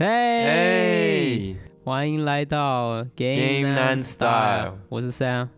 嘿，嘿欢迎来到 Game Nine Style，Style 我是 Sam。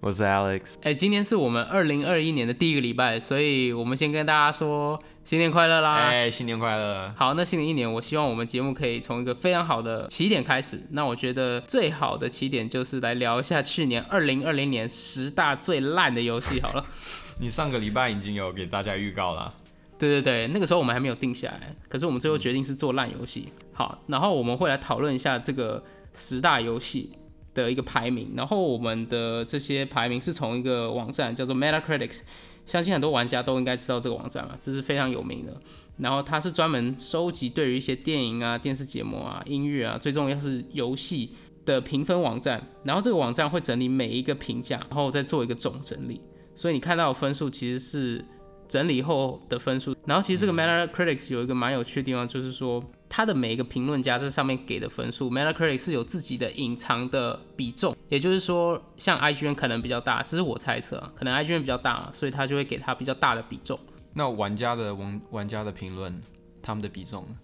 我是 Alex，哎，今天是我们二零二一年的第一个礼拜，所以我们先跟大家说新年快乐啦！哎，新年快乐！好，那新的一年，我希望我们节目可以从一个非常好的起点开始。那我觉得最好的起点就是来聊一下去年二零二零年十大最烂的游戏好了。你上个礼拜已经有给大家预告了，对对对，那个时候我们还没有定下来，可是我们最后决定是做烂游戏。好，然后我们会来讨论一下这个十大游戏的一个排名，然后我们的这些排名是从一个网站叫做 Metacritic，相信很多玩家都应该知道这个网站嘛，这是非常有名的。然后它是专门收集对于一些电影啊、电视节目啊、音乐啊，最重要是游戏的评分网站。然后这个网站会整理每一个评价，然后再做一个总整理。所以你看到的分数其实是整理后的分数。然后其实这个 Metacritic 有一个蛮有趣的地方，就是说它的每一个评论家这上面给的分数，Metacritic 是有自己的隐藏的比重。也就是说，像 IGN 可能比较大，这是我猜测啊，可能 IGN 比较大，所以他就会给他比较大的比重。那玩家的玩玩家的评论，他们的比重呢？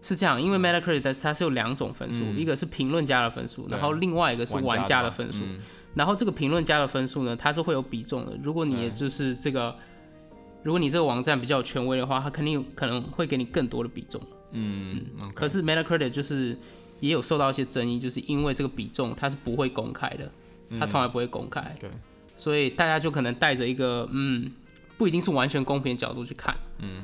是这样，因为 Metacritic 它是有两种分数，一个是评论家的分数，然后另外一个是玩家的分数。嗯然后这个评论家的分数呢，它是会有比重的。如果你就是这个，如果你这个网站比较有权威的话，它肯定有可能会给你更多的比重。嗯可是 Metacritic 就是也有受到一些争议，就是因为这个比重它是不会公开的，它从来不会公开。对，所以大家就可能带着一个嗯，不一定是完全公平的角度去看。嗯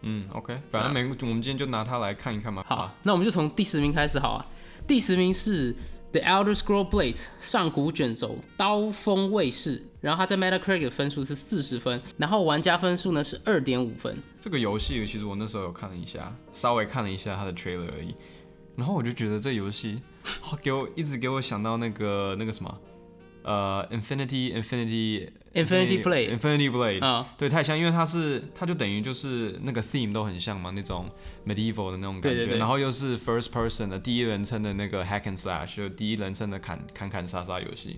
嗯，OK，反正没，我们今天就拿它来看一看嘛。好，那我们就从第十名开始好啊。第十名是 The Elder Scroll Blade 上古卷轴刀锋卫士，然后它在 Metacritic 的分数是四十分，然后玩家分数呢是二点五分。这个游戏其实我那时候有看了一下，稍微看了一下它的 trailer 而已，然后我就觉得这游戏好给我一直给我想到那个那个什么，呃，Infinity Infinity Infinity Blade Infinity Blade，、啊、对，太像，因为它是它就等于就是那个 theme 都很像嘛，那种 medieval 的那种感觉，然后又是 first person 的第一人称的那个 hack and slash，就第一人称的砍砍砍杀杀游戏，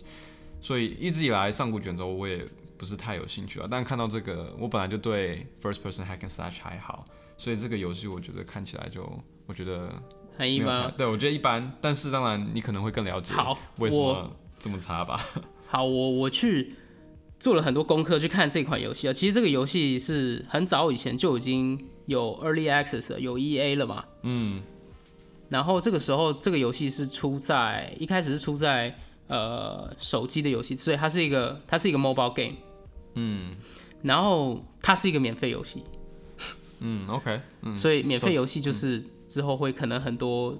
所以一直以来上古卷轴我也不是太有兴趣了，但看到这个，我本来就对 first person hack and slash 还好，所以这个游戏我觉得看起来就我觉得很一般。对我觉得一般，但是当然你可能会更了解好为什么我这么差吧。好，我我去做了很多功课去看这款游戏啊。其实这个游戏是很早以前就已经有 Early Access 了，有 EA 了嘛。嗯然后这个时候，这个游戏是出在一开始是出在呃手机的游戏，所以它是一个它是一个 mobile game，嗯然后它是一个免费游戏，嗯，OK，嗯，所以免费游戏就是之后会可能很多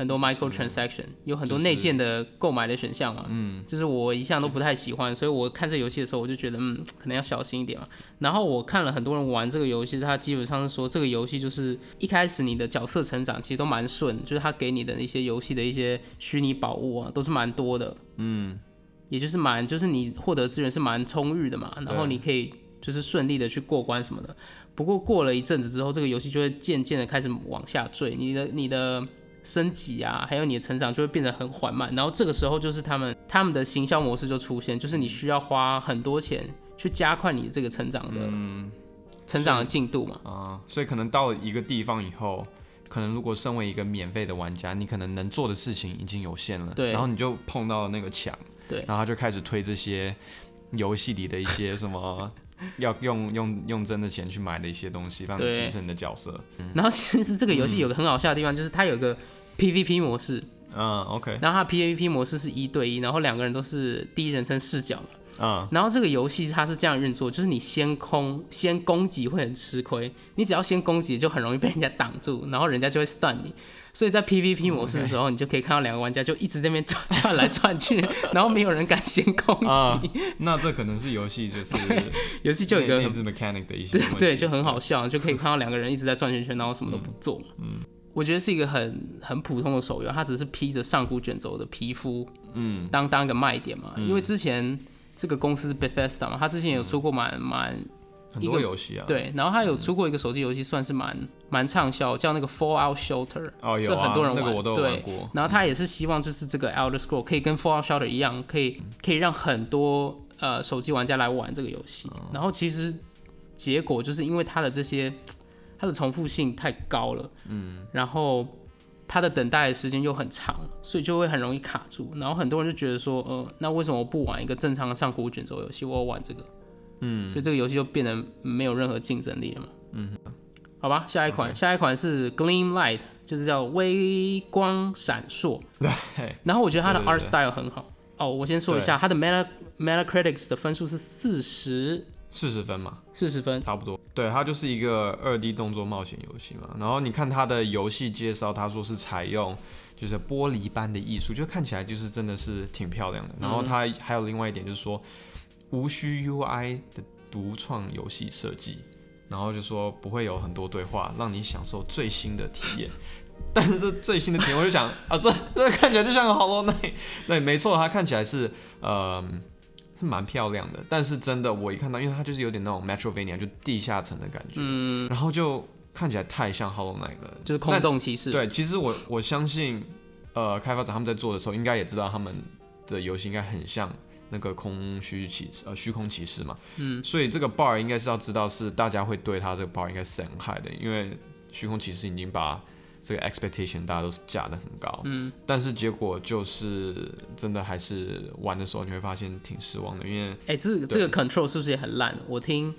很多 micro transaction，有很多内建的购买的选项嘛。嗯就是我一向都不太喜欢，所以我看这游戏的时候，我就觉得嗯，可能要小心一点嘛。然后我看了很多人玩这个游戏，他基本上是说这个游戏就是一开始你的角色成长其实都蛮顺，就是他给你的那些游戏的一些虚拟宝物啊，都是蛮多的，嗯也就是蛮就是你获得资源是蛮充裕的嘛，然后你可以就是顺利的去过关什么的。不过过了一阵子之后，这个游戏就会渐渐的开始往下坠，你的你的升级啊，还有你的成长就会变得很缓慢。然后这个时候就是他们他们的行销模式就出现，就是你需要花很多钱去加快你这个成长的、嗯。成长的进度嘛。啊、所以可能到了一个地方以后，可能如果身为一个免费的玩家，你可能能做的事情已经有限了，对然后你就碰到了那个墙，对然后他就开始推这些游戏里的一些什么要用用用真的钱去买的一些东西，让你对提升你的角色。然后其实这个游戏有个很好笑的地方，就是它有个 PVP 模式，嗯，OK，然后它 PVP 模式是一对一，然后两个人都是第一人称视角嘛。嗯然后这个游戏它是这样运作，就是你先空先攻击会很吃亏，你只要先攻击就很容易被人家挡住，然后人家就会 stun 你。所以在 PVP 模式的时候，你就可以看到两个玩家就一直在那边转转来转去，然后没有人敢先攻击。啊、那这可能是游戏就是 游戏就有一个很内内置 mechanic 的一些对，就很好笑，就可以看到两个人一直在转圈圈，然后什么都不做。嗯，我觉得是一个很很普通的手游，它只是披着上古卷轴的皮肤嗯当当一个卖点嘛。因为之前这个公司是 Bethesda 嘛，他之前有出过蛮蛮很多游戏啊，对，然后他有出过一个手机游戏，算是蛮蛮畅销，叫那个 Fallout Shelter，哦有是很多人啊，那玩。个我都玩过，然后他也是希望就是这个 Elder Scroll 可以跟 Fallout Shelter 一样，可以可以让很多呃手机玩家来玩这个游戏。哦。然后其实结果就是因为它的这些它的重复性太高了，嗯，然后它的等待的时间又很长，所以就会很容易卡住。然后很多人就觉得说，呃，那为什么我不玩一个正常的上古卷轴游戏，我要玩这个？嗯，所以这个游戏就变得没有任何竞争力了嘛。嗯，好吧，下一款下一款是 Gleam Light，就是叫微光闪烁。对。然后我觉得它的 art style 很好。哦，我先说一下，它的 Meta Metacritics 的分数是四十四十分嘛，四十分。差不多。对，它就是一个二 D 动作冒险游戏嘛。然后你看它的游戏介绍，它说是采用就是玻璃般的艺术，就看起来就是真的是挺漂亮的。然后它还有另外一点就是说，无需 UI 的独创游戏设计，然后就说不会有很多对话，让你享受最新的体验。但是这最新的体验，我就想啊，这这看起来就像个 Hollow Knight。对，没错，它看起来是呃是蛮漂亮的，但是真的我一看到，因为它就是有点那种 Metrovania 就地下城的感觉，嗯，然后就看起来太像 Hollow Knight 了。就是空洞骑士。对，其实我我相信，呃，开发者他们在做的时候，应该也知道他们的游戏应该很像那个空虚骑士，呃，虚空骑士嘛。嗯，所以这个 bar 应该是要知道是大家会对他这个 bar 应该是很害的，因为虚空骑士已经把这个 expectation 大家都是架的很高。嗯，但是结果就是真的还是玩的时候你会发现挺失望的，因为哎、这个这个 control 是不是也很烂？我听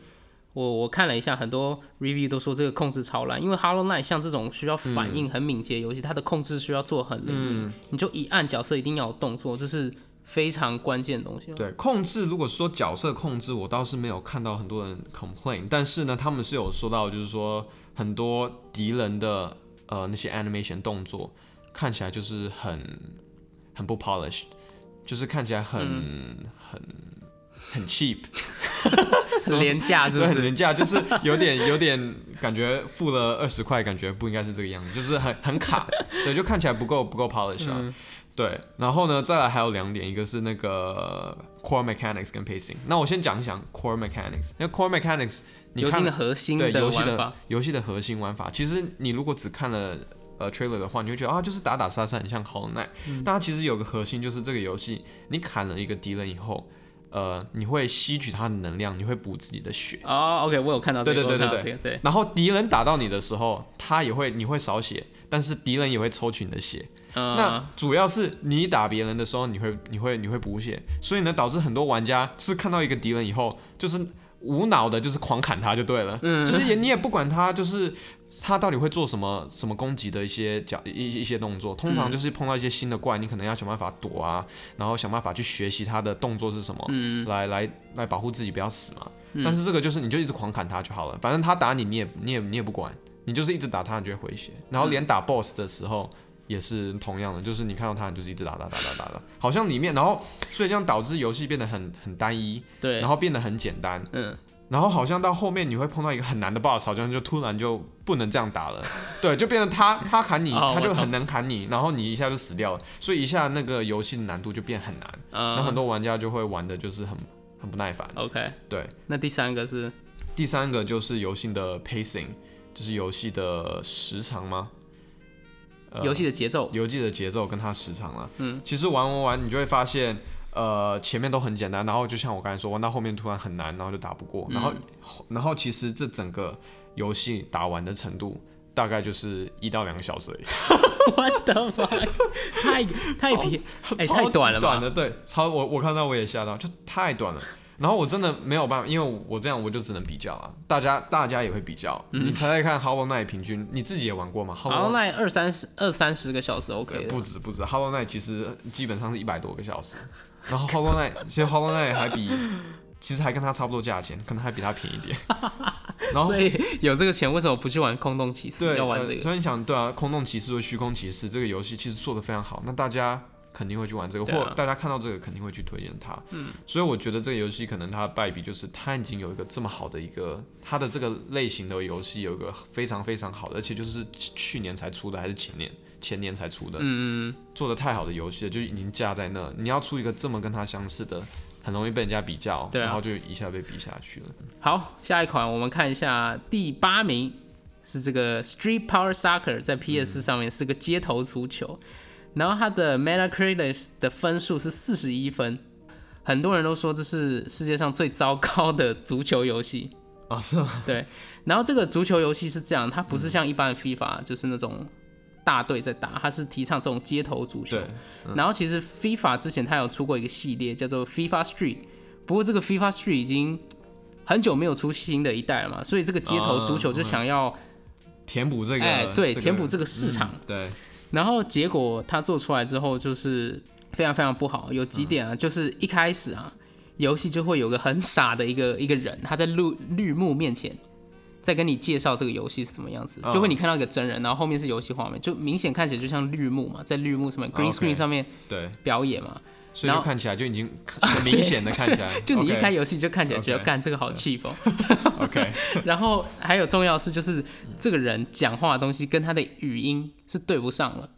我我看了一下，很多 review 都说这个控制超烂，因为 Hollow Knight 像这种需要反应很敏捷的游戏，它的控制需要做很灵敏，你就一按角色一定要有动作，这是非常关键的东西。对控制，如果说角色控制，我倒是没有看到很多人 complain，但是呢，他们是有说到，就是说很多敌人的呃那些 animation 动作看起来就是很很不 polished，就是看起来很、很很 cheap，很廉价 是不是？很廉价，就是有点有点感觉付了二十块，感觉不应该是这个样子，就是很很卡，对，就看起来不够不够 polish 啊。对，然后呢，再来还有两点，一个是那个 core mechanics 跟 pacing。那我先讲一讲 core mechanics，那 core mechanics 你看游戏的核心的对游戏的玩法，游戏的核心玩法，其实你如果只看了呃 trailer 的话，你会觉得啊，就是打打杀杀，很像 Hollow Knight。但它其实有个核心，就是这个游戏你砍了一个敌人以后，呃，你会吸取他的能量，你会补自己的血。哦，OK，我有看到这个，对对对对。这个对，然后敌人打到你的时候，他也会你会少血，但是敌人也会抽取你的血。嗯，那主要是你打别人的时候，你会你会你会补血，所以呢，导致很多玩家是看到一个敌人以后，就是无脑的，就是狂砍他就对了，嗯，就是也你也不管他，就是他到底会做什么什么攻击的一些角一一些动作，通常就是碰到一些新的怪，你可能要想办法躲啊，然后想办法去学习他的动作是什么，嗯。来来来保护自己不要死嘛。但是这个就是你就一直狂砍他就好了，反正他打你你也你也你也不管，你就是一直打他你就会回血，然后连打 BOSS 的时候。也是同样的，就是你看到他，你就是一直打打打打打打，好像里面，然后所以这样导致游戏变得很很单一，对。然，后变得很简单，嗯，然后好像到后面你会碰到一个很难的 BOSS，好像就突然就不能这样打了，对，就变成他他砍你，他就很能砍你，然后你一下就死掉了，所以一下那个游戏的难度就变很难，然后很嗯多玩家就会玩的就是很很不耐烦。，OK，对，那第三个是？第三个就是游戏的 pacing，就是游戏的时长吗？呃游戏的节奏，游戏的节奏跟它时长了。嗯，其实玩玩玩，你就会发现，呃，前面都很简单，然后就像我刚才说，玩到后面突然很难，然后就打不过，然后然后其实这整个游戏打完的程度。大概就是一到两个小时而已，我的妈，太太平，哎，太短了吧？短的，对，超我我看到我也吓到，就太短了。然后我真的没有办法，因为我这样我就只能比较啊，大家大家也会比较。你猜猜看，Hollow Knight 平均你自己也玩过吗 h o l l o Night 二三十二三十个小时 OK 不，止不止，Hollow Knight 其实基本上是一百多个小时，然后 Hollow Knight 其实 Hollow Knight 还比，其实还跟它差不多价钱，可能还比它便宜一点。然后所以有这个钱，为什么不去玩空洞骑士？对，要玩这个？呃所以你想，对啊，空洞骑士和虚空骑士这个游戏其实做的非常好，那大家肯定会去玩这个，啊或大家看到这个肯定会去推荐它。嗯，所以我觉得这个游戏可能它的败笔就是它已经有一个这么好的一个它的这个类型的游戏有一个非常非常好的，而且就是去年才出的还是前年前年才出的，嗯，做的太好的游戏了，就已经架在那，你要出一个这么跟它相似的。很容易被人家比较，对啊然后就一下被比下去了。好，下一款我们看一下第八名是这个 Street Power Soccer，在 PS 上面是个街头足球，然后它的 Metacritic 的分数是四十一分，很多人都说这是世界上最糟糕的足球游戏。哦，是吗？对，然后这个足球游戏是这样，它不是像一般的 FIFA，就是那种大队在打，它是提倡这种街头足球对。然后其实 FIFA 之前它有出过一个系列叫做 FIFA Street，不过这个 FIFA Street 已经很久没有出新的一代了嘛，所以这个街头足球就想要，填补这个，哎对这个填补这个市场嗯对，然后结果他做出来之后就是非常非常不好，有几点啊，就是一开始啊，游戏就会有个很傻的一个一个人，他在绿绿幕面前。在跟你介绍这个游戏是什么样子，嗯。就会你看到一个真人，然后后面是游戏画面，就明显看起来就像绿幕嘛，在绿幕上面 green screen 上面对，表演嘛，所以看起来就已经 很明显的看起来，就你一开游戏就看起来觉得干这个好 cheap 哦。OK，然后还有重要的是，就是这个人讲话的东西跟他的语音是对不上了，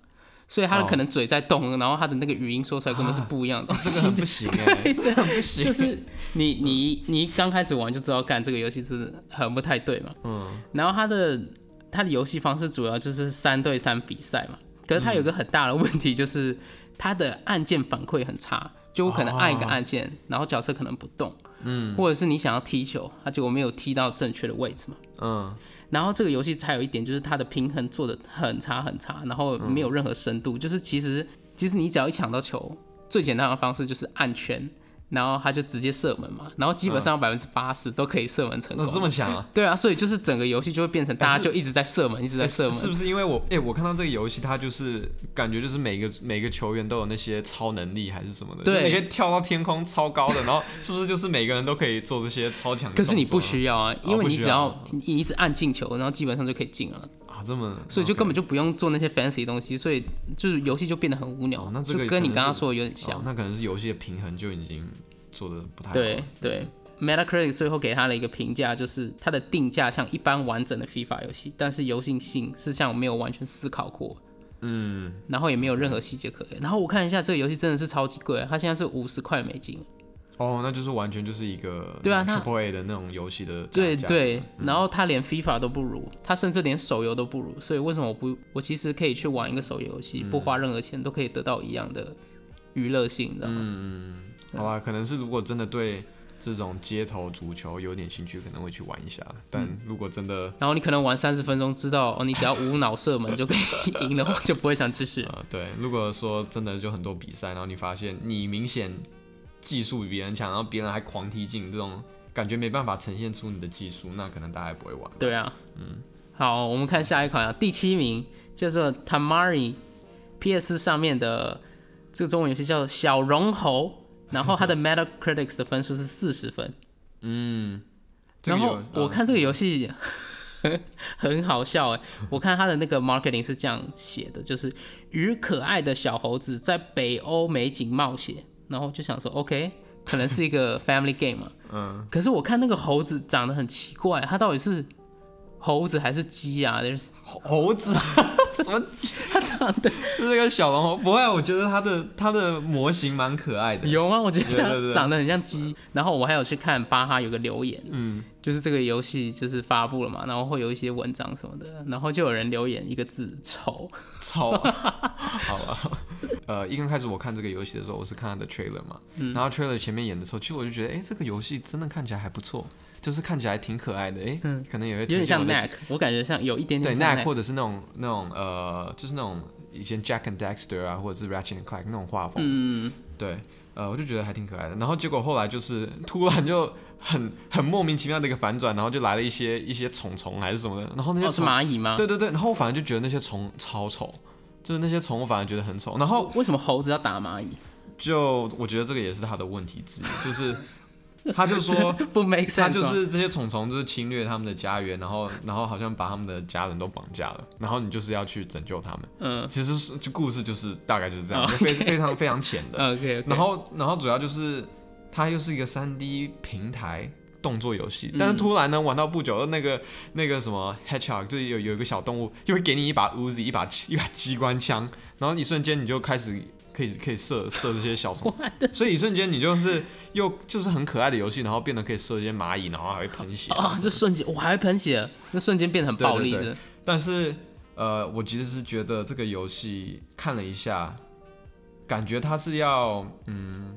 所以他的可能嘴在动，然后他的那个语音说出来根本是不一样的东这。个很不行哎，对这很不行，就是你你你刚开始玩就知道，干这个游戏是很不太对嘛。嗯，然后他的他的游戏方式主要就是三对三比赛嘛，可是他有个很大的问题就是他的按键反馈很差，就我可能按一个按键，然后角色可能不动，嗯，或者是你想要踢球，他结果没有踢到正确的位置嘛。嗯，然后这个游戏还有一点就是它的平衡做的很差很差，然后没有任何深度，就是其实其实你只要一抢到球，最简单的方式就是按圈，然后他就直接射门嘛，然后基本上百分之八十都可以射门成功。那这么强啊？对啊，所以就是整个游戏就会变成大家就一直在射门，一直在射门。是不是因为我哎、我看到这个游戏，它就是感觉就是每个每个球员都有那些超能力还是什么的，对你可以跳到天空超高的，然后是不是就是每个人都可以做这些超强？可是你不需要啊，因为你只要你你一直按进球，然后基本上就可以进了，啊，这么，所以就根本就不用做那些 fancy 的东西，所以就是游戏就变得很无聊哦。那这个就跟你刚刚说的有点像哦。那可能是游戏的平衡就已经做的不太好。对对，Metacritic 最后给他的一个评价就是它的定价像一般完整的 FIFA 游戏，但是游戏性是像没有完全思考过，嗯，然后也没有任何细节可言。然后我看一下这个游戏真的是超级贵，它现在是五十块美金。哦，那就是完全就是一个对啊它 Triple A 的那种游戏的对对，嗯然后他连 FIFA 都不如，他甚至连手游都不如。所以为什么我不，我其实可以去玩一个手游游戏，不花任何钱都可以得到一样的娱乐性，你知道吗？嗯，好吧，可能是如果真的对这种街头足球有点兴趣，可能会去玩一下。但如果真的然后你可能玩三十分钟，知道哦，你只要无脑射门就可以 赢的话，就不会想继续。啊，对，如果说真的就很多比赛，然后你发现你明显技术比别人强，然后别人还狂踢进，这种感觉没办法呈现出你的技术，那可能大家也不会玩。对啊，嗯，好，我们看下一款啊，第七名叫做 Tamari，PS 上面的这个中文游戏叫小绒猴，然后它的 Metacritic 的分数是四十分，嗯，然后我看这个游戏 很好笑哎，我看它的那个 marketing 是这样写的，就是与可爱的小猴子在北欧美景冒险，然后就想说 OK，可能是一个 family game 嘛，嗯，可是我看那个猴子长得很奇怪，它到底是猴子还是鸡啊？就是猴猴子 什么？它长得是这个小龙猴？不会啊，我觉得它的它的模型蛮可爱的。有吗？我觉得它长得很像鸡。然后我还有去看巴哈有个留言，嗯，就是这个游戏就是发布了嘛，然后会有一些文章什么的，然后就有人留言一个字丑。丑好了。呃，一刚开始我看这个游戏的时候，我是看它的 trailer 嘛，然后 trailer 前面演的时候，其实我就觉得，哎、这个游戏真的看起来还不错，就是看起来挺可爱的，哎、可能也会有点像推荐我的 Knack，我感觉像有一点点像 Knack 或者是那种那种呃，就是那种以前 Jack and Dexter 啊，或者是 Ratchet and Clank 那种画风，嗯，对，呃，我就觉得还挺可爱的。然后结果后来就是突然就很很莫名其妙的一个反转，然后就来了一些一些虫虫还是什么的，然后那些哦是，蚂蚁吗？对对对，然后我反正就觉得那些虫超丑，就是那些宠物反而觉得很丑。然后为什么猴子要打蚂蚁？就我觉得这个也是他的问题之一，就是 他就说。不 make 他 sense 他就是这些虫虫，就是侵略他们的家园，然后然后好像把他们的家人都绑架了，然后你就是要去拯救他们。嗯其实是就故事就是大概就是这样，非非常非常浅的。OK OK，然后然后主要就是它又是一个三 D 平台动作游戏，但是突然呢玩到不久，那个那个什么 Hedgehog 就是有有一个小动物，就会给你一把 Uzi 一把一把机关枪，然后一瞬间你就开始。可以可以射射这些小虫，所以一瞬间你就是又就是很可爱的游戏，然后变得可以射一些蚂蚁，然后还会喷血。啊，这瞬间我还会喷血，那瞬间变得很暴力的。但是呃，我其实是觉得这个游戏看了一下，感觉它是要嗯，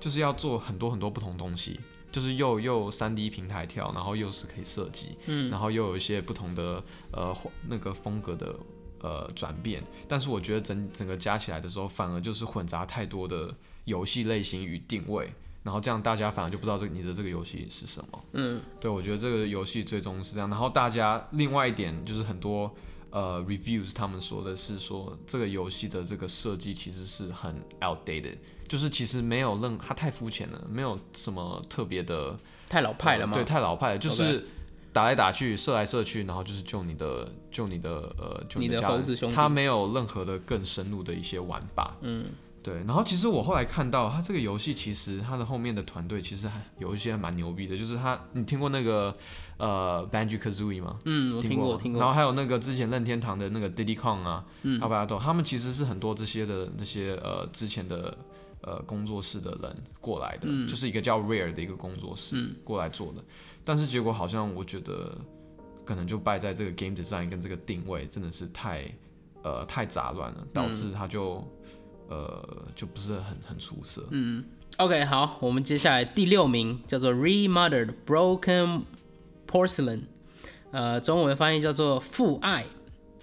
就是要做很多很多不同东西，就是又又三 D 平台跳，然后又是可以射击，嗯，然后又有一些不同的呃那个风格的呃转变，但是我觉得整整个加起来的时候，反而就是混杂太多的游戏类型与定位，然后这样大家反而就不知道这个你的这个游戏是什么。嗯，对，我觉得这个游戏最终是这样。然后大家另外一点就是很多呃 reviews 他们说的是说这个游戏的这个设计其实是很 outdated，就是其实没有任他太肤浅了，没有什么特别的太老派了吗？对，太老派了，就是打来打去，射来射去，然后就是救你的救你的呃救你的的家人猴子兄弟它没有任何的更深入的一些玩法。嗯。对，然后其实我后来看到，他这个游戏其实他的后面的团队其实还有一些蛮牛逼的，就是他，你听过那个呃 Banjo Kazooie 吗？嗯，我听过，我听过。然后还有那个之前任天堂的那个 Diddy Kong 啊，嗯，阿巴亚豆，他们其实是很多这些的那些呃之前的呃工作室的人过来的，嗯就是一个叫 Rare 的一个工作室过来做的，但是结果好像我觉得可能就败在这个 game design 跟这个定位真的是太呃太杂乱了，导致它就、呃就不是很很出色。嗯 OK，好，我们接下来第六名叫做 Remothered Broken Porcelain，呃，中文翻译叫做父爱，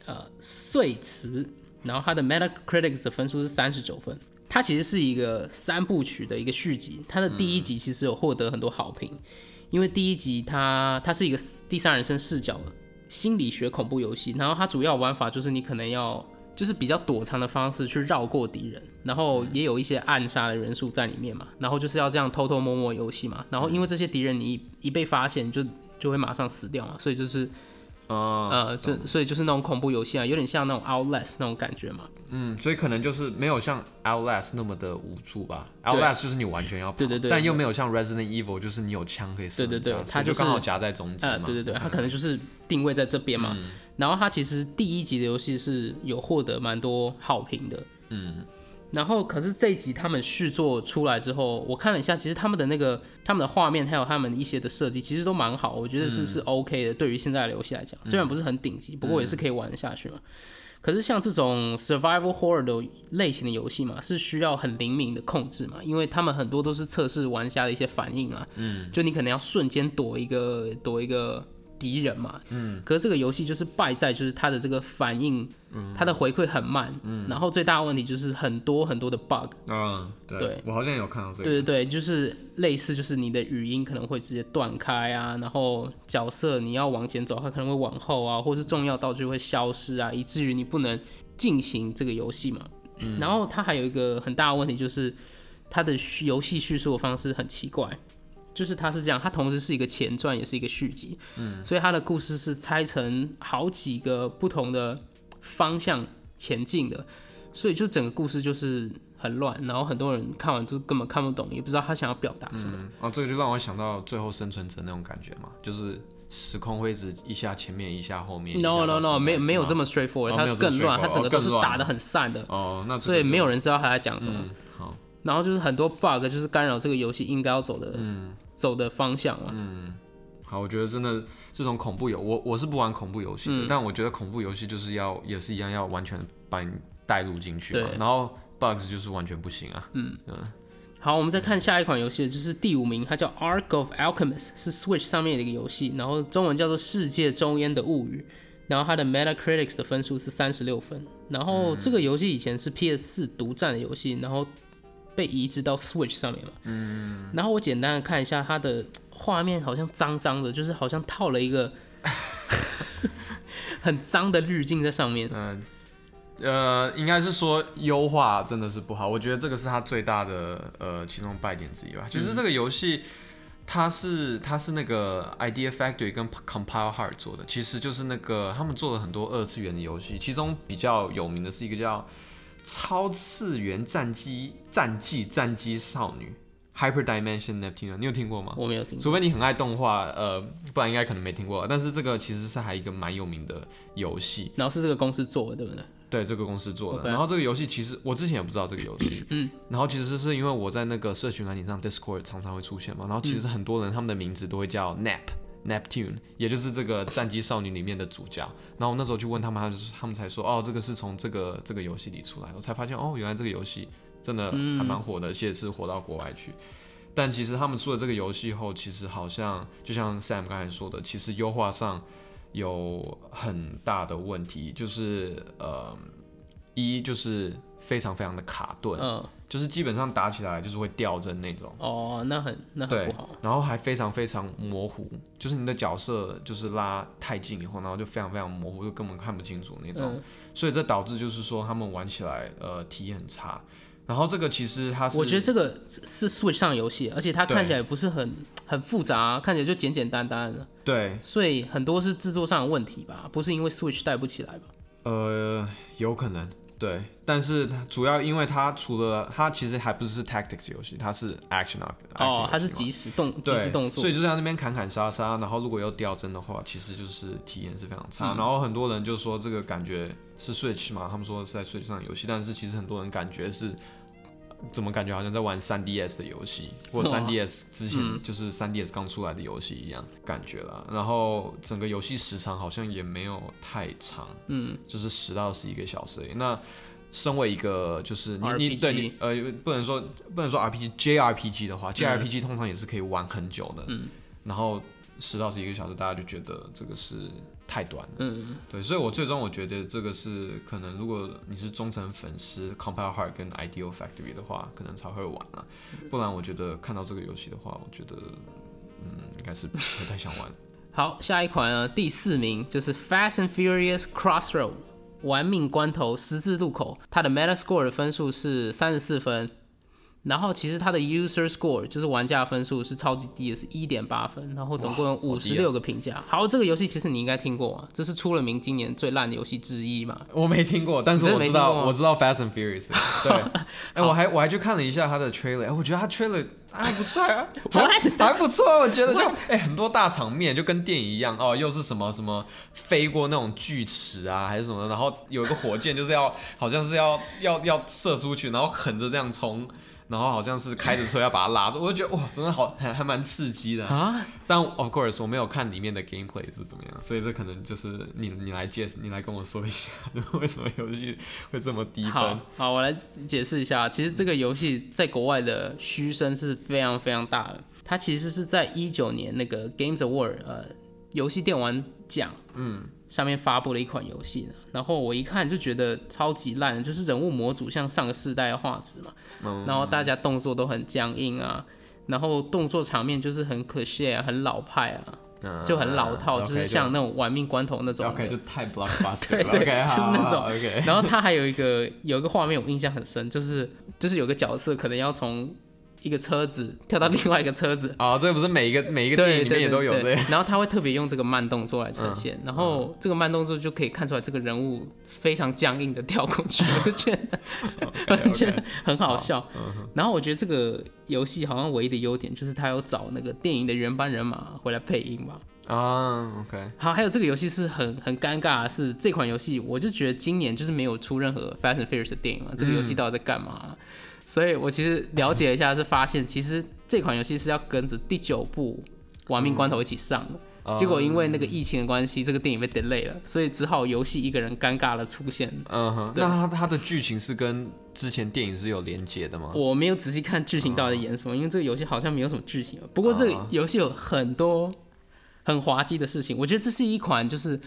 呃，碎瓷。然后它的 Metacritic 的分数是三十九分。它其实是一个三部曲的一个续集，它的第一集其实有获得很多好评，因为第一集它它是一个第三人称视角的心理学恐怖游戏，然后它主要玩法就是你可能要就是比较躲藏的方式去绕过敌人，然后也有一些暗杀的元素在里面嘛，然后就是要这样偷偷摸摸游戏嘛，然后因为这些敌人你一一被发现就就会马上死掉嘛，所以就是啊、呃，就所以就是那种恐怖游戏啊，有点像那种 Outlast 那种感觉嘛。嗯，所以可能就是没有像 Outlast 那么的无助吧。Outlast 就是你完全要跑，对对对但又没有像 Resident Evil 就是你有枪可以射，对对对所以就它就刚好夹在中间呃，嘛。对对对，它可能就是定位在这边嘛。然后它其实第一集的游戏是有获得蛮多好评的，嗯，然后可是这一集他们续作出来之后，我看了一下，其实他们的那个他们的画面还有他们一些的设计，其实都蛮好，我觉得是、是 OK 的。对于现在的游戏来讲，虽然不是很顶级，不过也是可以玩得下去嘛。可是像这种 survival horror 的类型的游戏嘛，是需要很灵敏的控制嘛，因为他们很多都是测试玩家的一些反应啊，嗯，就你可能要瞬间躲一个躲一个敌人嘛，嗯，可是这个游戏就是败在就是它的这个反应，它的回馈很慢，嗯，然后最大的问题就是很多很多的 bug，嗯，对对。我好像有看到这个。对对对，就是类似，就是你的语音可能会直接断开啊，然后角色你要往前走，它可能会往后啊，或是重要道具会消失啊，以至于你不能进行这个游戏嘛。嗯。然后它还有一个很大的问题就是它的游戏叙述的方式很奇怪，就是它是这样，它同时是一个前传，也是一个续集，嗯，所以它的故事是拆成好几个不同的方向前进的，所以就整个故事就是很乱，然后很多人看完就根本看不懂，也不知道他想要表达什么。嗯，哦，这个就让我想到最后生存者那种感觉嘛，就是时空会一直一下前面一下后面。No no no，没有没有这么么 straightforward，、它哦没有这么更乱，它整个都是打的很散的，哦，那所以没有人知道他在讲什么。然后就是很多 bug，就是干扰这个游戏应该要走的、嗯。走的方向嘛。嗯。好，我觉得真的这种恐怖游，我我是不玩恐怖游戏的，嗯。但我觉得恐怖游戏就是要也是一样要完全把你带入进去嘛。对，然后 bugs 就是完全不行啊。嗯。好，我们再看下一款游戏，就是第五名，它叫 Arc of Alchemist，是 Switch 上面的一个游戏，然后中文叫做《世界中烟的物语》，然后它的 Metacritic 的分数是三十六分，然后这个游戏以前是 PS 四独占的游戏，然后被移植到 Switch 上面嘛，嗯，然后我简单的看一下它的画面，好像脏脏的，就是好像套了一个 很脏的滤镜在上面，嗯、呃，应该是说优化真的是不好，我觉得这个是它最大的呃其中败点之一吧。其实这个游戏它是它是那个 Idea Factory 跟 Compile Heart 做的，其实就是那个他们做了很多二次元的游戏，其中比较有名的是一个叫超次元战机战记战机少女 Hyper Dimension Neptune，你有听过吗？我没有听过。除非你很爱动画，呃，不然应该可能没听过。但是这个其实是还一个蛮有名的游戏，然后是这个公司做的，对不对？对这个公司做的。然后这个游戏其实我之前也不知道这个游戏，嗯，然后其实是因为我在那个社群软体上 Discord 常常会出现嘛，然后其实很多人他们的名字都会叫 Nap。Neptune，也就是这个战机少女里面的主角。然后我那时候去问他们，他就他们才说，哦，这个是从这个这个游戏里出来。我才发现，哦，原来这个游戏真的还蛮火的，而且是火到国外去。但其实他们出了这个游戏后，其实好像就像 Sam 刚才说的，其实优化上有很大的问题，就是呃，一就是非常非常的卡顿，嗯，就是基本上打起来就是会掉帧那种。哦，那很那很不好。，然后还非常非常模糊，就是你的角色就是拉太近以后，然后就非常非常模糊，就根本看不清楚那种。嗯，所以这导致就是说他们玩起来呃体验很差。然后这个其实它是我觉得这个是是 Switch 上游戏，而且它看起来不是很很复杂，看起来就简简单单的，对所以很多是制作上的问题吧，不是因为 Switch 带不起来吧？呃有可能对，但是它主要因为它除了它其实还不是 tactics 游戏，它是 action 啊，哦，它是级。即时动即，时动作所以，就在那边砍砍杀杀，然后如果要掉帧的话，其实就是体验是非常差。嗯然后很多人就说这个感觉是 Switch 嘛，他们说是在 Switch 上游戏，但是其实很多人感觉是怎么感觉好像在玩 3DS 的游戏，或者哇 3DS 之前嗯。就是 3DS 刚出来的游戏一样感觉啦。然后整个游戏时长好像也没有太长，嗯，就是十到十一个小时而已。那身为一个就是你你对你呃不能说不能说 RPG JRPG 的话，JRPG 通常也是可以玩很久的，嗯，然后十到十一个小时，大家就觉得这个是太短了，嗯，对，所以我最终我觉得这个是可能如果你是忠诚粉丝 Compile Heart 跟 Ideal Factory 的话，可能才会玩啊，不然我觉得看到这个游戏的话，我觉得嗯应该是不太想玩。好，下一款呢，第四名就是 Fast and Furious Crossroad 玩命关头十字路口，它的 Metascore 的分数是三十四分，然后其实它的 User Score 就是玩家分数是超级低的，是一点八分，然后总共有五十六个评价。好，这个游戏其实你应该听过啊，这是出了名今年最烂的游戏之一嘛。我没听过，但是我知道我知道 Fast and Furious，对，哎、我还我还去看了一下他的 trailer，哎、我觉得他 trailer 还不错啊，还还不错，我觉得就哎、很多大场面就跟电影一样哦，又是什么什么飞过那种锯齿啊，还是什么的，然后有一个火箭就是要好像是要要要射出去，然后横着这样冲。然后好像是开着车要把它拉住，我就觉得哇，真的好 还还蛮刺激的。啊，但 of course 我没有看里面的 gameplay 是怎么样，所以这可能就是你你来介你来跟我说一下，为什么游戏会这么低分好？好，我来解释一下。其实这个游戏在国外的嘘声是非常非常大的。它其实是在一九年那个 Games Award 呃游戏电玩奖嗯，上面发布了一款游戏呢。然后我一看就觉得超级烂，就是人物模组像上个世代的画质嘛，嗯然后大家动作都很僵硬啊，然后动作场面就是很可惜啊，很老派啊，就很老套，嗯就是像那种玩命关头那种。OK 就太 blockbuster 对了对 OK，就是那种 OK，然后他还有一个有一个画面我印象很深，就是就是有个角色可能要从一个车子跳到另外一个车子，哦，这个不是每一个每一个电影里面也都有对。这，然后他会特别用这个慢动作来呈嗯。现，然后这个慢动作就可以看出来这个人物非常僵硬的跳过去，我就觉得我觉得很好笑。嗯然后我觉得这个游戏好像唯一的优点就是他有找那个电影的原班人马回来配音嘛。啊，OK，好，还有这个游戏是很很尴尬是，这款游戏我就觉得今年就是没有出任何 Fast and Furious 的电影嘛，这个游戏到底在干嘛？所以我其实了解了一下，是发现其实这款游戏是要跟着第九部《亡命关头》一起上的。结果因为那个疫情的关系，这个电影被 delay 了，所以只好游戏一个人尴尬的出现。嗯哼，对那它它的剧情是跟之前电影是有连接的吗？我没有仔细看剧情到底演什么，因为这个游戏好像没有什么剧情。不过这个游戏有很多很滑稽的事情，我觉得这是一款就是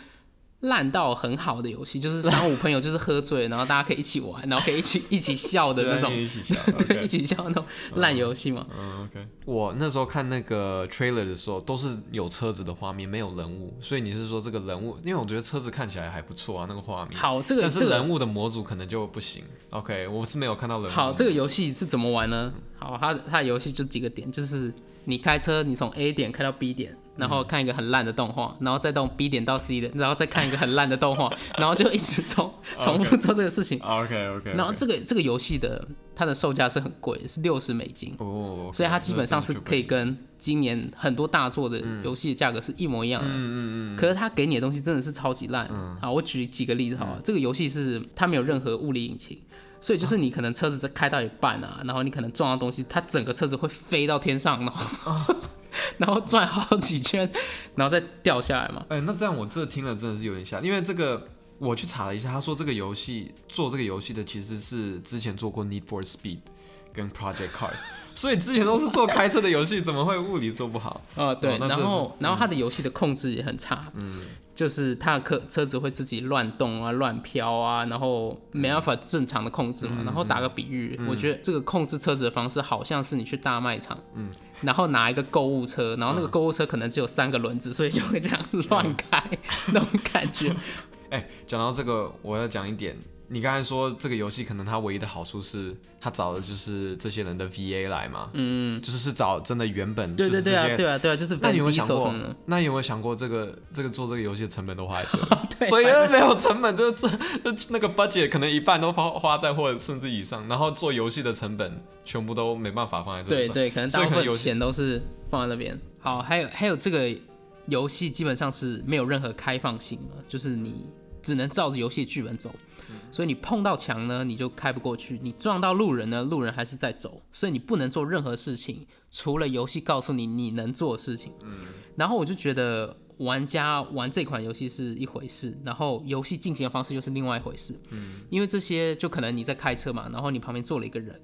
烂到很好的游戏，就是三五朋友就是喝醉，然后大家可以一起玩，然后可以一起一起笑的那种，一起笑对，一起笑那种烂游戏嘛。嗯，OK。我那时候看那个 trailer 的时候，都是有车子的画面，没有人物，所以你是说这个人物？因为我觉得车子看起来还不错啊，那个画面。好，这个但是这个人物的模组可能就不行。OK，我是没有看到人。好，这个游戏是怎么玩呢？好，它它的游戏就几个点，就是你开车，你从 A 点开到 B 点，然后看一个很烂的动画，然后再从 B 点到 C 的，然后再看一个很烂的动画，然后就一直重重复做这个事情。OK OK，然后这个这个游戏的它的售价是很贵，是六十美金，哦，所以它基本上是可以嗯跟今年很多大作的游戏的价格是一模一样的。嗯嗯嗯，可是它给你的东西真的是超级烂。好，我举几个例子好了。这个游戏是它没有任何物理引擎，所以就是你可能车子在开到一半啊，然后你可能撞到东西，它整个车子会飞到天上，然后然后转好几圈，然后再掉下来嘛。哎、那这样我这听了真的是有点吓，因为这个我去查了一下，他说这个游戏做这个游戏的其实是之前做过 Need for Speed 跟 Project Cars，所以之前都是做开车的游戏，怎么会物理做不好？啊，对，然后然后他的游戏的控制也很差，嗯，就是它的车车子会自己乱动啊、乱飘啊，然后没办法正常的控制嘛。然后打个比喻，我觉得这个控制车子的方式好像是你去大卖场，嗯，然后拿一个购物车，然后那个购物车可能只有三个轮子，所以就会这样乱开那种感觉。哎，讲到这个，我要讲一点。你刚才说这个游戏可能它唯一的好处是，它找的就是这些人的 VA 来嘛，嗯，就是是找真的原本对对对啊对啊对啊，就是那你有没有想过？那你有没有想过这个这个做这个游戏的成本都花在这，所以没有成本，这这那个 budget 可能一半都花花在或者甚至以上，然后做游戏的成本全部都没办法放在这，对对，可能大部分钱都是放在那边。好，还有还有这个游戏基本上是没有任何开放性的，就是你只能照着游戏剧本走。所以你碰到墙呢，你就开不过去；你撞到路人呢，路人还是在走。所以你不能做任何事情，除了游戏告诉你你能做的事情。嗯。然后我就觉得玩家玩这款游戏是一回事，然后游戏进行的方式又是另外一回事。嗯。因为这些就可能你在开车嘛，然后你旁边坐了一个人，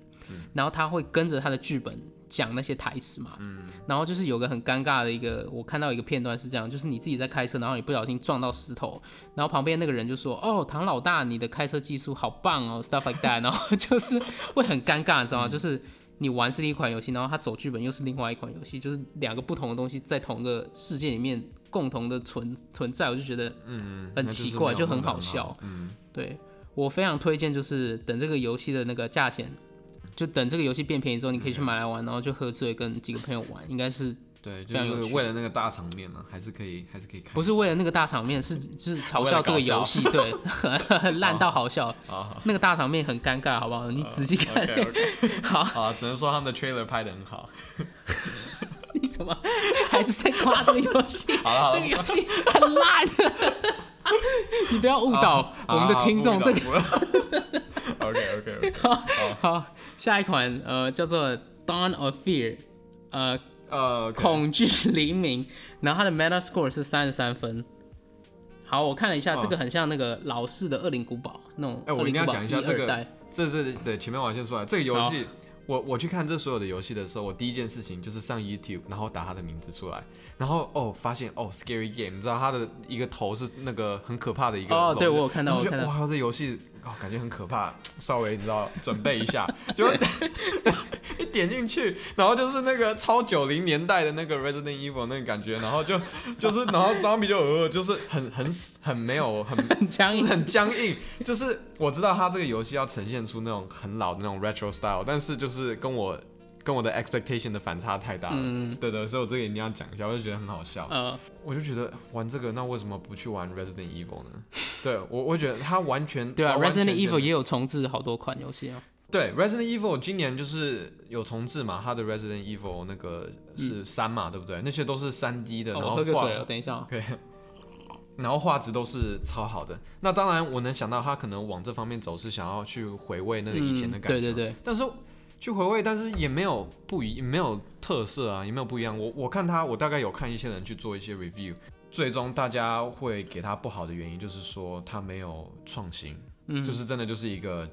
然后他会跟着他的剧本。讲那些台词嘛，嗯，然后就是有个很尴尬的一个，我看到一个片段是这样，就是你自己在开车，然后你不小心撞到石头，然后旁边那个人就说：“哦，唐老大，你的开车技术好棒哦，stuff like that。”然后就是会很尴尬，你知道吗？就是你玩是一款游戏，然后他走剧本又是另外一款游戏，就是两个不同的东西在同一个世界里面共同的存存在，我就觉得嗯很奇怪，就很好笑。嗯，对我非常推荐，就是等这个游戏的那个价钱。就等这个游戏变便宜之后，你可以去买来玩，然后就喝醉跟几个朋友玩，应该是对，就是为了那个大场面嘛，还是可以，还是可以看。不是为了那个大场面，是就是嘲笑这个游戏，对，烂到好笑。那个大场面很尴尬，好不好？你仔细看。好，好，只能说他们的 trailer 拍的很好。你怎么还是在夸这个游戏？好这个游戏很烂。你不要误导我们的听众，这个。OK OK OK。好，好。下一款呃叫做 Dawn of Fear，呃呃恐惧黎明，然后它的 Meta Score 是三十三分。好，我看了一下，这个很像那个老式的恶灵古堡那种。哎，我一定要讲一下这个，这这对前面我先出来，这个游戏我我去看这所有的游戏的时候，我第一件事情就是上 YouTube，然后打它的名字出来。然后哦，发现哦，Scary Game，你知道它的一个头是那个很可怕的一个哦，对我有看到，我看到，哇，这游戏哦，感觉很可怕，稍微你知道准备一下，就 一点进去，然后就是那个超九零年代的那个 Resident Evil 那个感觉，然后就 就是然后张比就呃，就是很很很没有很很僵硬，很僵硬，就是我知道他这个游戏要呈现出那种很老的那种 retro style，但是就是跟我。跟我的 expectation 的反差太大了，嗯对的，所以我这个一定要讲一下，我就觉得很好笑。嗯，我就觉得玩这个，那为什么不去玩 Resident Evil 呢？对我，我觉得它完全对啊，Resident Evil 也有重置好多款游戏啊。对，Resident Evil 今年就是有重置嘛，它的 Resident Evil 那个是三嘛，对不对？那些都是三 D 的，然后画，等一下，OK，然后画质都是超好的。那当然，我能想到他可能往这方面走，是想要去回味那个以前的感觉。对对对，但是。去回味，但是也没有不一，没有特色啊，也没有不一样。我我看他，我大概有看一些人去做一些 review，最终大家会给他不好的原因就是说他没有创新，嗯，就是真的就是一个。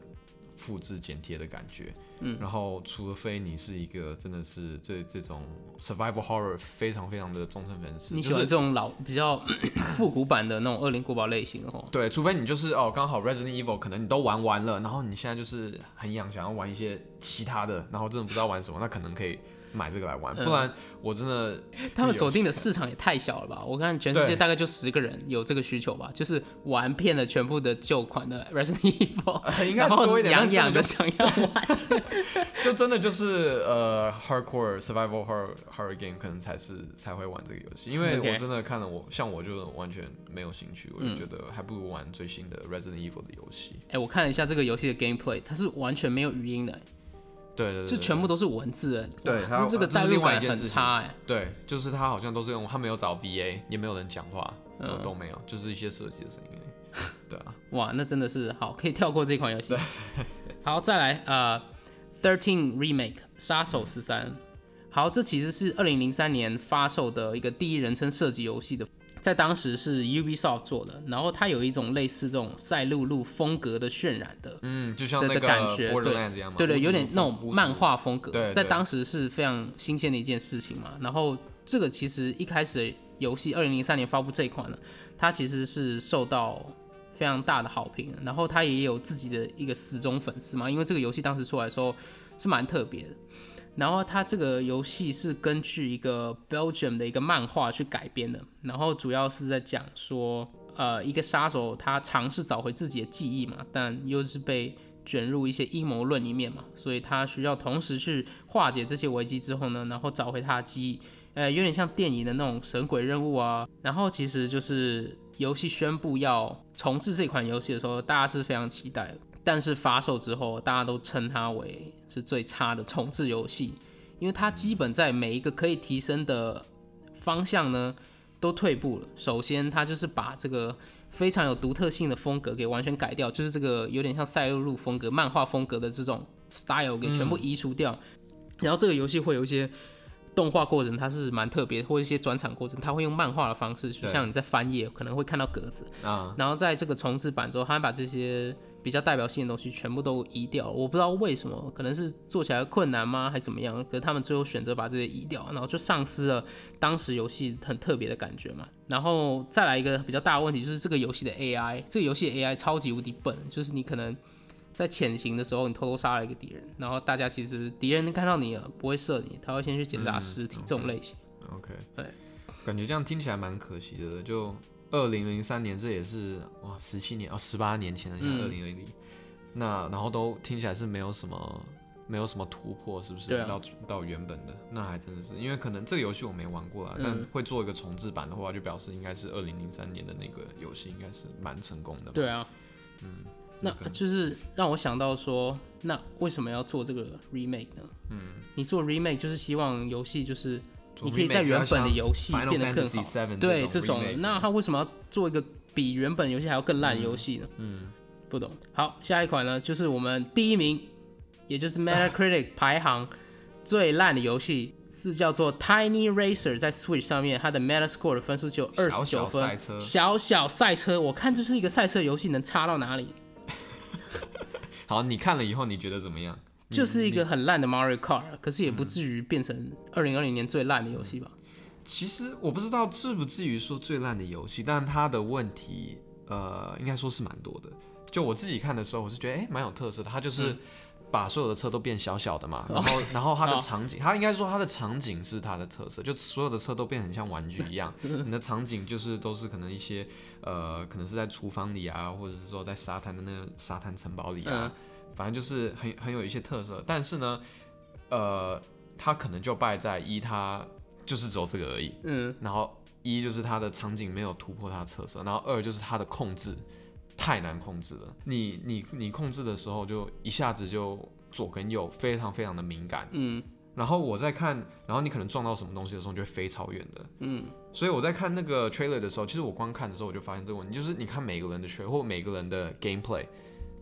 复制剪贴的感觉，嗯，然后除非你是一个真的是这这种 survival horror 非常非常的忠诚粉丝，你喜欢这种老比较 复古版的那种恶灵古堡类型哦？对，除非你就是哦刚好 Resident Evil 可能你都玩完了，然后你现在就是很痒想要玩一些其他的，然后真的不知道玩什么，那可能可以。买这个来玩，不然我真的 他们锁定的市场也太小了吧？我看全世界大概就十个人有这个需求吧，就是玩遍了全部的旧款的 Resident Evil，然后痒痒的想要玩，就真的就是呃 hardcore survival horror horror game 可能才是才会玩这个游戏，因为我真的看了我像我就完全没有兴趣，我就觉得还不如玩最新的 Resident Evil 的游戏。哎，我看了一下这个游戏的 gameplay，它是完全没有语音的。对对对，就全部都是文字，对，它这个代入感很差哎。对，就是他好像都是用，他没有找 VA，也没有人讲话，都都没有，就是一些设计的声音。对啊，哇，那真的是好，可以跳过这款游戏。好，再来呃，Thirteen Remake 杀手十三。好，这其实是二零零三年发售的一个第一人称射击游戏的。在当时是 Ubisoft 做的，然后它有一种类似这种赛璐璐风格的渲染的，嗯，就像那个感觉，对对，有点那种漫画风格，对，在当时是非常新鲜的一件事情嘛。然后这个其实一开始游戏，二零零三年发布这一款呢，它其实是受到非常大的好评，然后它也有自己的一个死忠粉丝嘛，因为这个游戏当时出来的时候是蛮特别的。然后它这个游戏是根据一个 Belgium 的一个漫画去改编的，然后主要是在讲说，呃，一个杀手他尝试找回自己的记忆嘛，但又是被卷入一些阴谋论里面嘛，所以他需要同时去化解这些危机之后呢，然后找回他的记忆，呃，有点像电影的那种神鬼任务啊。然后其实就是游戏宣布要重置这款游戏的时候，大家是非常期待的。但是发售之后，大家都称它为是最差的重置游戏，因为它基本在每一个可以提升的方向呢都退步了。首先，它就是把这个非常有独特性的风格给完全改掉，就是这个有点像赛璐璐风格、漫画风格的这种 style 给全部移除掉。然后这个游戏会有一些动画过程，它是蛮特别，或一些转场过程，它会用漫画的方式，就像你在翻页可能会看到格子啊。然后在这个重置版之后，它把这些比较代表性的东西全部都移掉，我不知道为什么，可能是做起来困难吗，还是怎么样？可是他们最后选择把这些移掉，然后就丧失了当时游戏很特别的感觉嘛。然后再来一个比较大的问题，就是这个游戏的 AI，这个游戏的 AI 超级无敌笨，就是你可能在潜行的时候，你偷偷杀了一个敌人，然后大家其实敌人看到你了不会射你，他会先去检查尸体，这种类型。OK，对，感觉这样听起来蛮可惜的，就。二零零三年，这也是哇，十七年哦，十八年前的，像二零二零，那然后都听起来是没有什么，没有什么突破，是不是？到到原本的，那还真的是，因为可能这个游戏我没玩过啦，但会做一个重置版的话，就表示应该是二零零三年的那个游戏应该是蛮成功的。对啊，嗯，那就是让我想到说，那为什么要做这个 remake 呢？嗯，你做 remake 就是希望游戏就是。你可以在原本的游戏变得更好，对这种，那他为什么要做一个比原本游戏还要更烂的游戏呢？嗯，不懂。好，下一款呢，就是我们第一名，也就是 Metacritic 排行最烂的游戏，是叫做 Tiny Racer，在 Switch 上面，它的 Metascore 的分数就二十九分。小小赛车，我看这是一个赛车游戏，能差到哪里？好，你看了以后你觉得怎么样？就是一个很烂的 Mario Kart，可是也不至于变成二零二零年最烂的游戏吧？其实我不知道至不至于说最烂的游戏，但它的问题，呃，应该说是蛮多的。就我自己看的时候，我是觉得哎，蛮有特色的。它就是把所有的车都变小小的嘛，然后 然后它的场景，它应该说它的场景是它的特色，就所有的车都变成像玩具一样。你的场景就是都是可能一些呃，可能是在厨房里啊，或者是说在沙滩的那个沙滩城堡里啊。反正就是很很有一些特色，但是呢，呃，它可能就败在一，它就是只有这个而已。嗯。然后一就是它的场景没有突破它的特色，然后二就是它的控制太难控制了。你你你控制的时候就一下子就左跟右非常非常的敏感。嗯。然后我在看，然后你可能撞到什么东西的时候就会飞超远的。嗯。所以我在看那个 trailer 的时候，其实我光看的时候我就发现这个问题，就是你看每个人的 trailer 或每个人的 gameplay。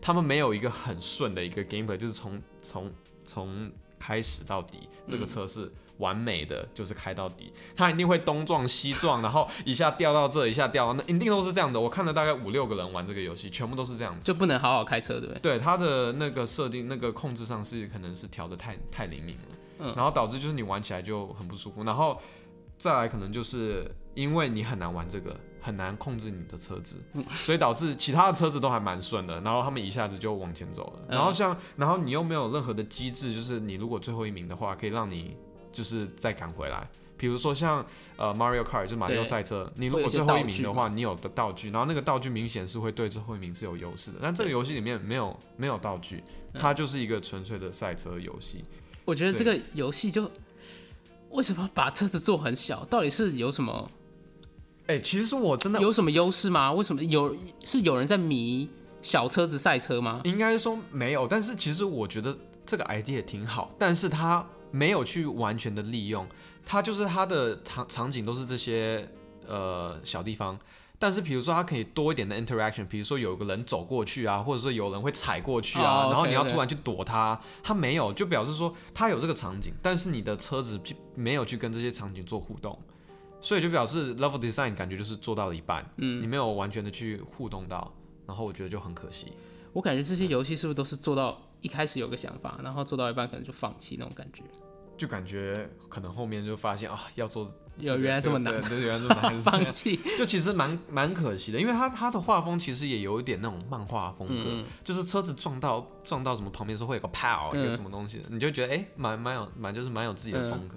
他们没有一个很顺的一个 gamer，就是从从从开始到底，这个车是完美的，就是开到底。他一定会东撞西撞，然后一下掉到这，一下掉到那，一定都是这样的。我看了大概五六个人玩这个游戏，全部都是这样子，就不能好好开车，对不对？对，它的那个设定、那个控制上是可能是调的太太灵敏了，嗯，然后导致就是你玩起来就很不舒服。然后再来可能就是因为你很难玩这个。很难控制你的车子，所以导致其他的车子都还蛮顺的，然后他们一下子就往前走了。然后像，然后你又没有任何的机制，就是你如果最后一名的话，可以让你就是再赶回来。比如说像呃 Mario Kart 就马里奥赛车，你如果最后一名的话，你有的道具，然后那个道具明显是会对最后一名是有优势的。但这个游戏里面没有没有道具，它就是一个纯粹的赛车游戏。我觉得这个游戏就为什么把车子做很小，到底是有什么？哎，其实我真的有什么优势吗？为什么有是有人在迷小车子赛车吗？应该说没有，但是其实我觉得这个 idea 挺好，但是他没有去完全的利用，他就是他的场场景都是这些呃小地方，但是比如说它可以多一点的 interaction，比如说有个人走过去啊，或者说有人会踩过去啊，然后你要突然去躲他，他没有，就表示说他有这个场景，但是你的车子没有去跟这些场景做互动。所以就表示 level design 感觉就是做到了一半，嗯，你没有完全的去互动到，然后我觉得就很可惜。我感觉这些游戏是不是都是做到一开始有个想法，然后做到一半可能就放弃那种感觉？就感觉可能后面就发现啊，要做有原来这么难，对，原来这么难，放弃，就其实蛮蛮可惜的，因为他他的画风其实也有一点那种漫画风格，就是车子撞到撞到什么旁边的时候会有个 pow 一个什么东西，你就觉得哎，蛮蛮有蛮就是蛮有自己的风格，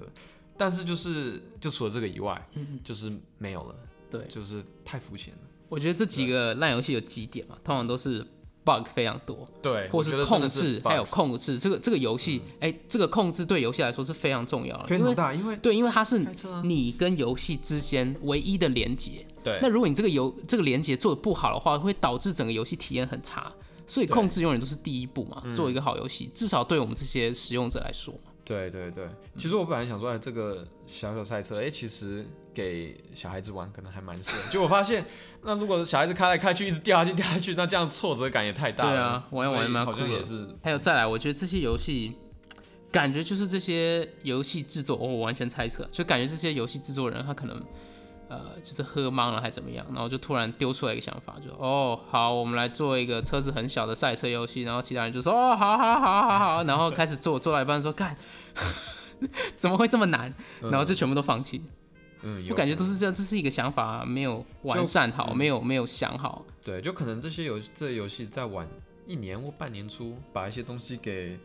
但是就是就除了这个以外，就是没有了，对，就是太肤浅了。我觉得这几个烂游戏有几点嘛，通常都是。Bug 非常多，对，或是控制，还有控制这个这个游戏，哎，这个控制对游戏来说是非常重要的，非常大，因为对，因为它是你跟游戏之间唯一的连接。对，那如果你这个游这个连接做的不好的话，会导致整个游戏体验很差。所以控制永远都是第一步嘛，做一个好游戏，至少对我们这些使用者来说嘛。对对对，其实我本来想说，哎，这个小小赛车，哎，其实给小孩子玩可能还蛮适合。就我发现，那如果小孩子开来开去，一直掉下去掉下去，那这样挫折感也太大了。对啊，玩玩蛮好像也是。还有再来，我觉得这些游戏，感觉就是这些游戏制作，我完全猜测，就感觉这些游戏制作人他可能。呃，就是喝懵了还怎么样，然后就突然丢出来一个想法，就哦好，我们来做一个车子很小的赛车游戏，然后其他人就说哦好好好好好，然后开始做，做到一半说干，怎么会这么难？然后就全部都放弃。嗯，我感觉都是这样，这是一个想法没有完善好，没有没有想好。对，就可能这些游这游戏在晚一年或半年初，把一些东西给，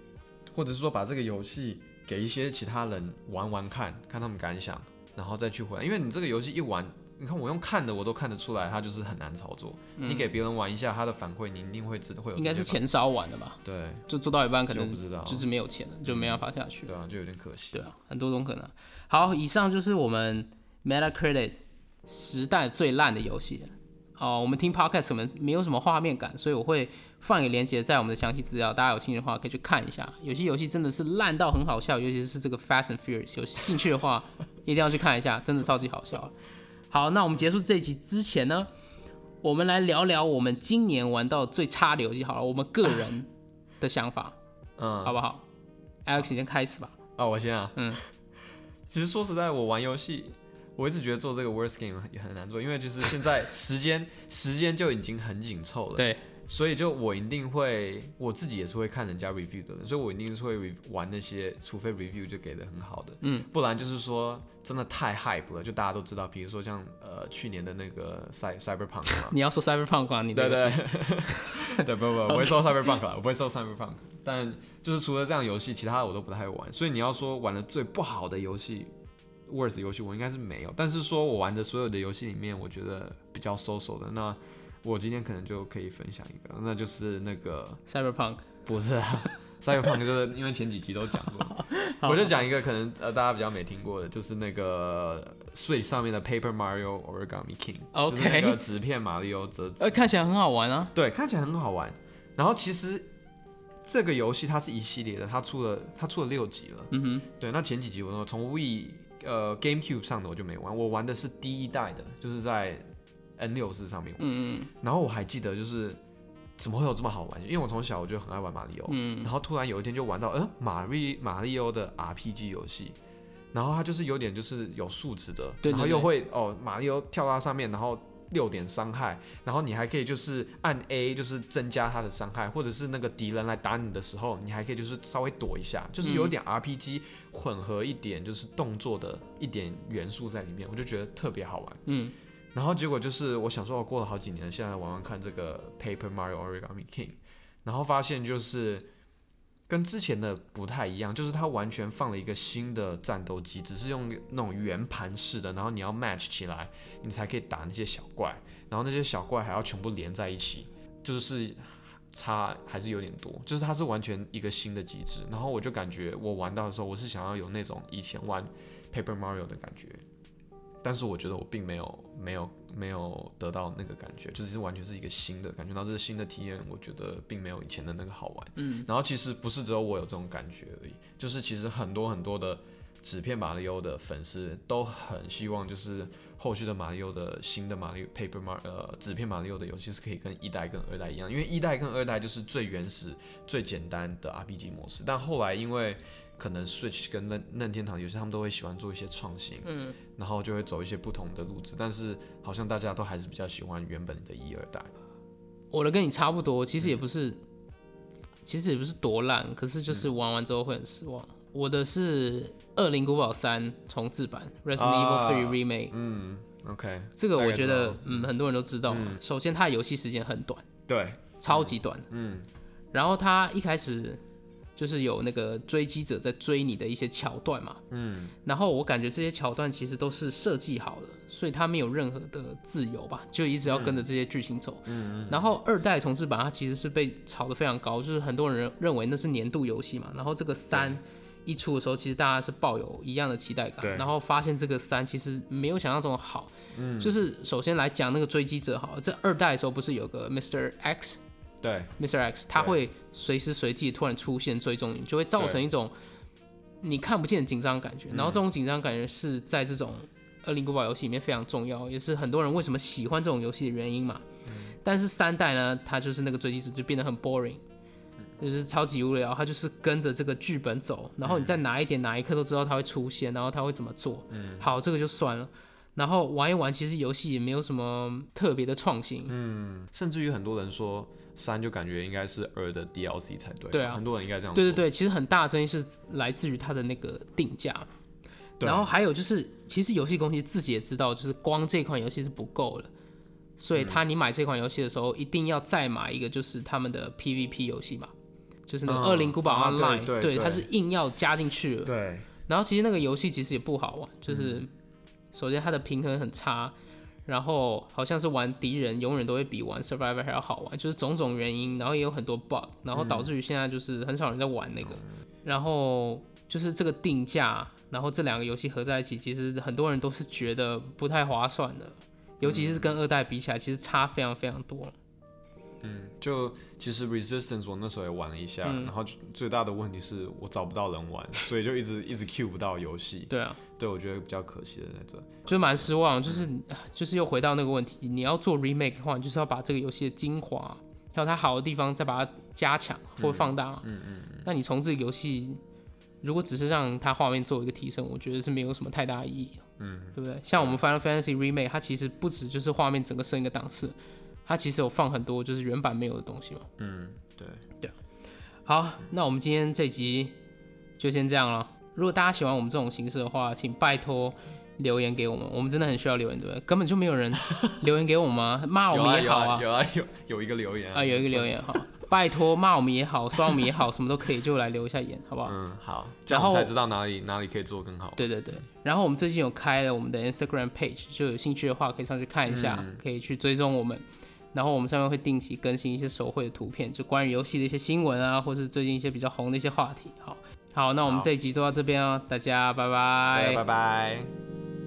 或者是说把这个游戏给一些其他人玩玩看看他们感想。然后再去回来，因为你这个游戏一玩，你看我用看的，我都看得出来，它就是很难操作。你给别人玩一下，他的反馈你一定会知道会有。应该是钱烧完的吧？对，就做到一半可能不知道，就是没有钱了，就没办法下去。对啊，就有点可惜。对啊，很多种可能。好，以上就是我们 Metacritic 时代最烂的游戏。哦，我们听 Podcast 可能没有什么画面感，所以我会。放一个链接在我们的详细资料，大家有兴趣的话可以去看一下。有些游戏真的是烂到很好笑，尤其是这个 Fast and Furious，有兴趣的话一定要去看一下，真的超级好笑。好，那我们结束这集之前呢，我们来聊聊我们今年玩到最差的游戏。好了，我们个人的想法，嗯，好不好？Alex 先开始吧。啊，我先啊。嗯。其实说实在，我玩游戏，我一直觉得做这个 Worst Game 也很难做，因为就是现在时间时间就已经很紧凑了。对。所以就我一定会，我自己也是会看人家 review 的人，所以我一定是会玩那些，除非 review 就给的很好的，嗯，不然就是说真的太 hype 了，就大家都知道，比如说像呃去年的那个 cy cyberpunk 嘛，你要说 cyberpunk 啊，你对对 对不不，我会说 cyberpunk 我不会说 cyberpunk，但就是除了这样游戏，其他的我都不太会玩，所以你要说玩的最不好的游戏，worst 游戏我应该是没有，但是说我玩的所有的游戏里面，我觉得比较 social 的那。我今天可能就可以分享一个，那就是那个 Cyberpunk，不是啊，Cyberpunk 就是因为前几集都讲过，我就讲一个可能呃大家比较没听过的，就是那个 Switch 上面的 Paper Mario Origami King，就是那个纸片马里奥折纸，呃看起来很好玩啊，对，看起来很好玩。然后其实这个游戏它是一系列的，它出了它出了六集了，嗯哼，对，那前几集我都从 We 呃 GameCube 上的我就没玩，我玩的是第一代的，就是在。N 六四上面，嗯嗯，然后我还记得就是怎么会有这么好玩？因为我从小我就很爱玩马里奥，嗯，然后突然有一天就玩到，嗯，马里马里奥的 RPG 游戏，然后它就是有点就是有数值的，然后又会哦，马里奥跳到上面，然后六点伤害，然后你还可以就是按 A 就是增加他的伤害，或者是那个敌人来打你的时候，你还可以就是稍微躲一下，就是有点 RPG 混合一点就是动作的一点元素在里面，我就觉得特别好玩，嗯。然后结果就是，我想说，我过了好几年，现在玩玩看这个 Paper Mario Origami King，然后发现就是跟之前的不太一样，就是它完全放了一个新的战斗机，只是用那种圆盘式的，然后你要 match 起来，你才可以打那些小怪，然后那些小怪还要全部连在一起，就是差还是有点多，就是它是完全一个新的机制，然后我就感觉我玩到的时候，我是想要有那种以前玩 Paper Mario 的感觉。但是我觉得我并没有没有没有得到那个感觉，就是完全是一个新的感觉。到这是新的体验，我觉得并没有以前的那个好玩。嗯，然后其实不是只有我有这种感觉而已，就是其实很多很多的纸片马里奥的粉丝都很希望，就是后续的马里奥的新的马里 Paper Mar 呃纸片马里奥的游戏是可以跟一代跟二代一样，因为一代跟二代就是最原始最简单的 RPG 模式，但后来因为可能 Switch 跟任任天堂有些他们都会喜欢做一些创新，嗯，然后就会走一些不同的路子，但是好像大家都还是比较喜欢原本的一二代。我的跟你差不多，其实也不是，其实也不是多烂，可是就是玩完之后会很失望。我的是《恶灵古堡三》重置版《Resident Evil 3 Remake》。嗯，OK，这个我觉得，嗯，很多人都知道嘛。首先，它的游戏时间很短，对，超级短。嗯然后它一开始就是有那个追击者在追你的一些桥段嘛。嗯然后我感觉这些桥段其实都是设计好的，所以它没有任何的自由吧，就一直要跟着这些剧情走。嗯然后二代重置版它其实是被炒得非常高，就是很多人认认为那是年度游戏嘛。然后这个三一出的时候，其实大家是抱有一样的期待感，然后发现这个三其实没有想象中的好。嗯，就是首先来讲那个追击者好了，在二代的时候不是有个 Mr. X。对，Mr. X，他会随时随地突然出现追踪你，就会造成一种你看不见的紧张感觉。然后这种紧张感觉是在这种《恶灵古堡》游戏里面非常重要，也是很多人为什么喜欢这种游戏的原因嘛。但是三代呢，它就是那个追击者就变得很 boring，就是超级无聊，它就是跟着这个剧本走，然后你在哪一点哪一刻都知道它会出现，然后它会怎么做。好，这个就算了。然后玩一玩，其实游戏也没有什么特别的创新。嗯，甚至于很多人说三就感觉应该是二的 DLC 才对，对啊很多人应该这样说，对对对，其实很大的争议是来自于它的那个定价，对然后还有就是，其实游戏公司自己也知道，就是光这款游戏是不够了，所以他你买这款游戏的时候，一定要再买一个就是他们的 PVP 游戏嘛，就是那个嗯《恶灵古堡啊 Online》，对它是硬要加进去了。对，然后其实那个游戏其实也不好玩，嗯就是首先它的平衡很差，然后好像是玩敌人永远都会比玩 Survivor 还要好玩，就是种种原因，然后也有很多 bug，然后导致于现在就是很少人在玩那个，然后就是这个定价，然后这两个游戏合在一起，其实很多人都是觉得不太划算的，尤其是跟二代比起来，其实差非常非常多。嗯，就其实 Resistance 我那时候也玩了一下，嗯。然后最大的问题是我找不到人玩，所以就一直一直 Q 不到游戏，对啊，对我觉得比较可惜的在这，就蛮失望，就是就是又回到那个问题，你要做 remake 的话，你就是要把这个游戏的精华，还有它好的地方，再把它加强或放大。嗯嗯那你从这个游戏，如果只是让它画面做一个提升，我觉得是没有什么太大意义，嗯，对不对？像我们 Final Fantasy remake，它其实不止就是画面整个升一个档次，它其实有放很多就是原版没有的东西嘛。嗯，对对，好，那我们今天这集就先这样了。如果大家喜欢我们这种形式的话，请拜托留言给我们，我们真的很需要留言，对不对？根本就没有人 留言给我们吗？骂我们也好啊有啊有有一个留言啊，有一个留，言哈，拜托骂我们也好，刷我们也好，什么都可以，就来留一下言，好不好？嗯，好，这样我然后才知道哪里哪里可以做更好，对对对，然后我们最近有开了我们的 Instagram page，就有兴趣的话可以上去看一下，嗯可以去追踪我们。然后我们上面会定期更新一些手绘的图片，就关于游戏的一些新闻啊，或是最近一些比较红的一些话题。好，好，那我们好这一集就到这边哦，大家拜拜拜拜。